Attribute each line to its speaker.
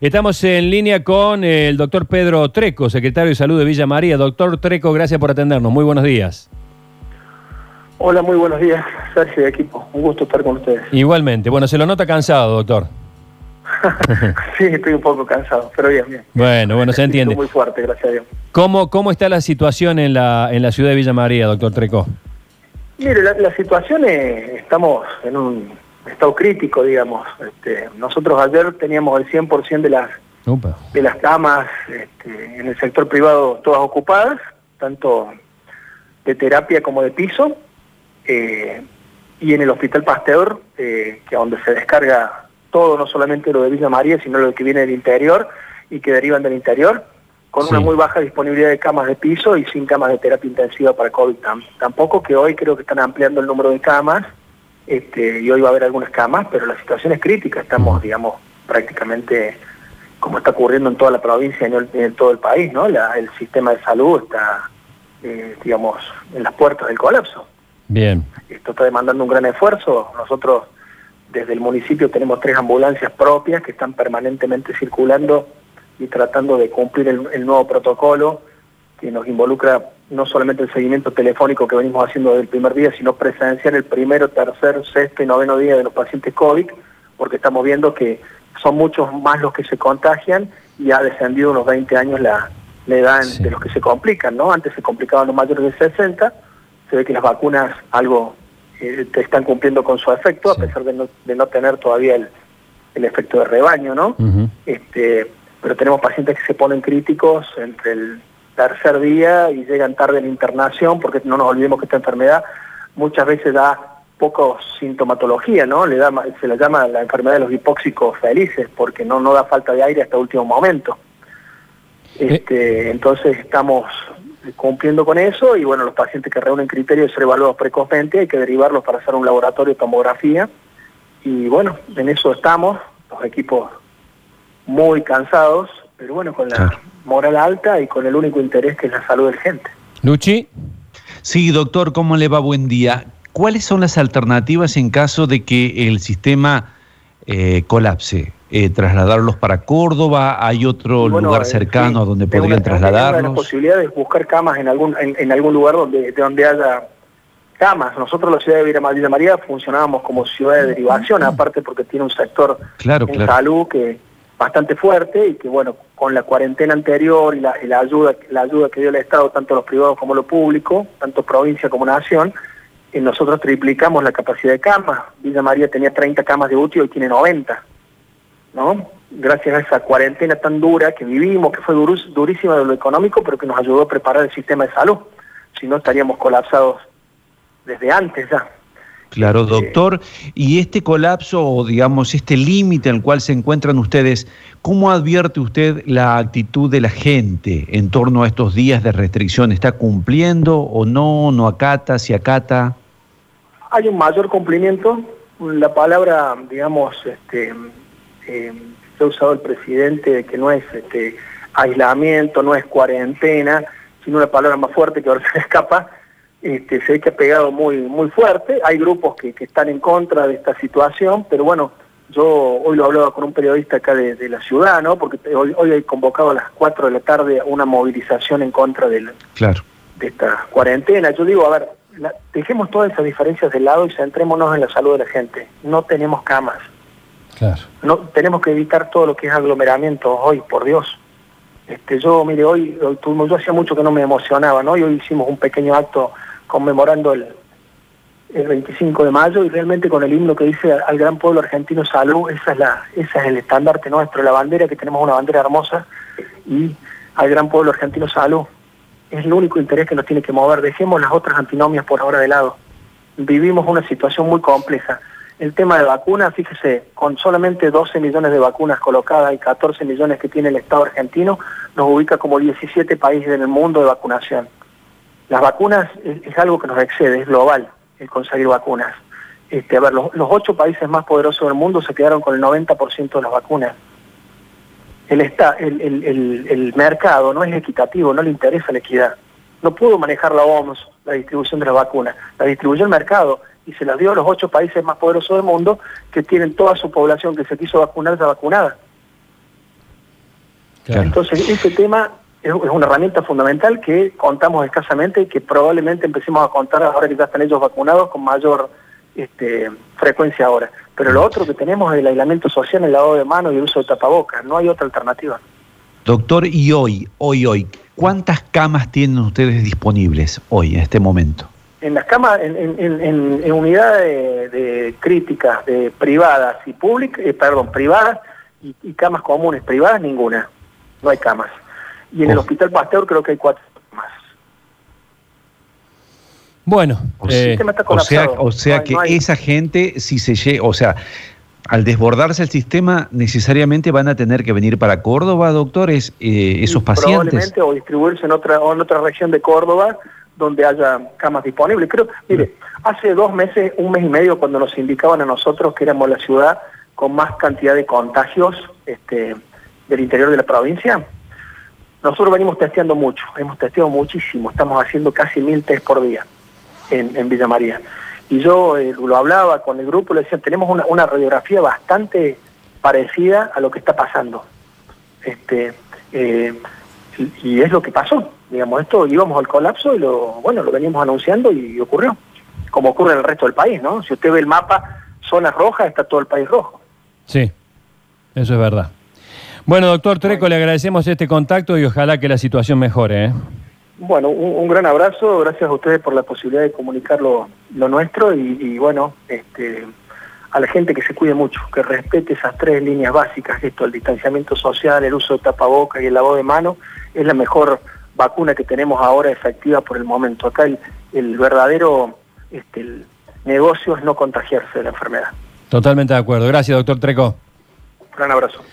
Speaker 1: Estamos en línea con el doctor Pedro Treco, secretario de Salud de Villa María. Doctor Treco, gracias por atendernos. Muy buenos días.
Speaker 2: Hola, muy buenos días, Sergio de equipo. Un gusto estar con ustedes.
Speaker 1: Igualmente. Bueno, se lo nota cansado, doctor.
Speaker 2: sí, estoy un poco cansado, pero bien, bien.
Speaker 1: Bueno, bueno, se entiende.
Speaker 2: Muy fuerte, gracias a Dios.
Speaker 1: ¿Cómo, cómo está la situación en la, en la ciudad de Villa María, doctor Treco?
Speaker 2: Mire, la, la situación es, estamos en un estado crítico, digamos. Este, nosotros ayer teníamos el 100% de las, de las camas este, en el sector privado todas ocupadas, tanto de terapia como de piso, eh, y en el Hospital Pasteur, eh, que donde se descarga todo, no solamente lo de Villa María, sino lo que viene del interior y que derivan del interior, con una muy baja disponibilidad de camas de piso y sin camas de terapia intensiva para COVID. Tampoco que hoy creo que están ampliando el número de camas, este, y hoy va a haber algunas camas, pero la situación es crítica, estamos, digamos, prácticamente como está ocurriendo en toda la provincia y en, todo el país, ¿no? el sistema de salud está, eh, digamos, en las puertas del colapso.
Speaker 1: Bien.
Speaker 2: Esto está demandando un gran esfuerzo. Nosotros desde el municipio tenemos tres ambulancias propias que están permanentemente circulando y tratando de cumplir el nuevo protocolo que nos involucra no solamente el seguimiento telefónico que venimos haciendo desde el primer día, sino presenciar el primero, tercer, sexto y noveno día de los pacientes COVID, porque estamos viendo que son muchos más los que se contagian y ha descendido unos 20 años la, edad de los que se complican, ¿no? Antes se complicaban los mayores de 60, se ve que las vacunas algo eh, te están cumpliendo con su efecto, a pesar de no, de no tener todavía el, el efecto de rebaño, ¿no? este, pero tenemos pacientes que se ponen críticos entre el tercer día y llegan tarde en internación, porque no nos olvidemos que esta enfermedad muchas veces da poco sintomatología, ¿no? Le da, se la llama la enfermedad de los hipóxicos felices, porque no, no da falta de aire hasta último momento. Eh. Este, entonces estamos cumpliendo con eso y bueno, los pacientes que reúnen criterios de ser evaluados precozmente hay que derivarlos para hacer un laboratorio de tomografía y bueno, en eso estamos, los equipos muy cansados, pero bueno, con la moral alta y con el único interés que es la salud de la gente.
Speaker 1: Luchi.
Speaker 3: Sí, doctor, ¿cómo le va? Buen día. ¿Cuáles son las alternativas en caso de que el sistema eh, colapse? Eh, ¿Trasladarlos para Córdoba? ¿Hay otro lugar eh, cercano a donde podrían trasladarlos?
Speaker 2: La posibilidad de buscar camas en algún, en, algún lugar donde, de donde haya camas. Nosotros la ciudad de Villa María funcionábamos como ciudad de derivación, aparte porque tiene un sector
Speaker 3: claro,
Speaker 2: en salud que bastante fuerte y que bueno, con la cuarentena anterior y la, ayuda, la ayuda que dio el Estado, tanto los privados como lo público, tanto provincia como nación, eh, nosotros triplicamos la capacidad de camas. Villa María tenía 30 camas de UTI, hoy tiene 90. ¿no? Gracias a esa cuarentena tan dura que vivimos, que fue durísima de lo económico, pero que nos ayudó a preparar el sistema de salud. Si no, estaríamos colapsados desde antes ya.
Speaker 3: Claro, doctor. Y este colapso, o digamos, este límite en el cual se encuentran ustedes, ¿cómo advierte usted la actitud de la gente en torno a estos días de restricción? ¿Está cumpliendo o no? ¿No acata? ¿Si acata?
Speaker 2: Hay un mayor cumplimiento. La palabra, digamos, este, eh, ha usado el presidente, que no es este, aislamiento, no es cuarentena, sino una palabra más fuerte que ahora se escapa, este, se ve que ha pegado muy, muy fuerte, hay grupos que, están en contra de esta situación, pero bueno, yo hoy lo hablaba con un periodista acá de, la ciudad, ¿no? Porque hoy, hoy hay convocado a las 4 de la tarde una movilización en contra de,
Speaker 3: claro.
Speaker 2: de esta cuarentena. Yo digo, a ver, dejemos todas esas diferencias de lado y centrémonos en la salud de la gente. No tenemos camas.
Speaker 3: Claro.
Speaker 2: No, tenemos que evitar todo lo que es aglomeramiento hoy, por Dios. Este, yo, mire, hoy, hoy tuvimos, yo hacía mucho que no me emocionaba, ¿no? Y hoy hicimos un pequeño acto conmemorando el, el 25 de mayo y realmente con el himno que dice al gran pueblo argentino salud, esa es, la, esa es el estandarte nuestro, la bandera, que tenemos una bandera hermosa, y al gran pueblo argentino salud. Es el único interés que nos tiene que mover. Dejemos las otras antinomias por ahora de lado. Vivimos una situación muy compleja. El tema de vacunas, fíjese, con solamente 12 millones de vacunas colocadas y 14 millones que tiene el Estado argentino, nos ubica como 17 países en el mundo de vacunación. Las vacunas es, algo que nos excede, es global el conseguir vacunas. Este, a ver, los, ocho países más poderosos del mundo se quedaron con el 90% de las vacunas. El, está, el, el, el, mercado no es equitativo, no le interesa la equidad. No pudo manejar la OMS la distribución de las vacunas, la distribuyó el mercado y se las dio a los ocho países más poderosos del mundo que tienen toda su población que se quiso vacunar ya vacunada. Entonces, ese tema es, una herramienta fundamental que contamos escasamente y que probablemente empecemos a contar ahora que ya están ellos vacunados con mayor este, frecuencia ahora. Pero lo otro que tenemos es el aislamiento social, el lavado de manos y el uso de tapabocas. No hay otra alternativa.
Speaker 3: Doctor, y hoy, hoy, hoy, ¿cuántas camas tienen ustedes disponibles hoy, en este momento?
Speaker 2: En las camas, en, unidades de, críticas de privadas y públicas, eh, perdón, privadas y, camas comunes, privadas ninguna, no hay camas. Y en el Hospital Pasteur creo que hay cuatro más.
Speaker 1: Bueno,
Speaker 3: o, sea, eh, o sea que esa gente, si se llega, o sea, al desbordarse el sistema, necesariamente van a tener que venir para Córdoba, doctores, eh, esos pacientes.
Speaker 2: Probablemente, o distribuirse en otra, en otra región de Córdoba donde haya camas disponibles. Creo, mire, hace dos meses, un mes y medio, cuando nos indicaban a nosotros que éramos la ciudad con más cantidad de contagios este, del interior de la provincia, nosotros venimos testeando mucho, hemos testeado muchísimo, estamos haciendo casi mil test por día en, Villa María. Y yo eh, lo hablaba con el grupo, le decía, tenemos una, radiografía bastante parecida a lo que está pasando. Este, eh, y es lo que pasó. Digamos, esto íbamos al colapso y lo, bueno, lo veníamos anunciando y ocurrió. Como ocurre en el resto del país, ¿no? Si usted ve el mapa, zonas rojas, está todo el país rojo.
Speaker 1: Sí, eso es verdad. Bueno, doctor Treco, le agradecemos este contacto y ojalá que la situación mejore. ¿eh?
Speaker 2: Bueno, un, gran abrazo, gracias a ustedes por la posibilidad de comunicar lo, nuestro y, y, bueno, este, a la gente que se cuide mucho, que respete esas tres líneas básicas, esto, el distanciamiento social, el uso de tapabocas y el lavado de manos, es la mejor vacuna que tenemos ahora efectiva por el momento. Acá el, verdadero este, el negocio es no contagiarse de la enfermedad.
Speaker 1: Totalmente de acuerdo. Gracias, doctor Treco.
Speaker 2: Un gran abrazo.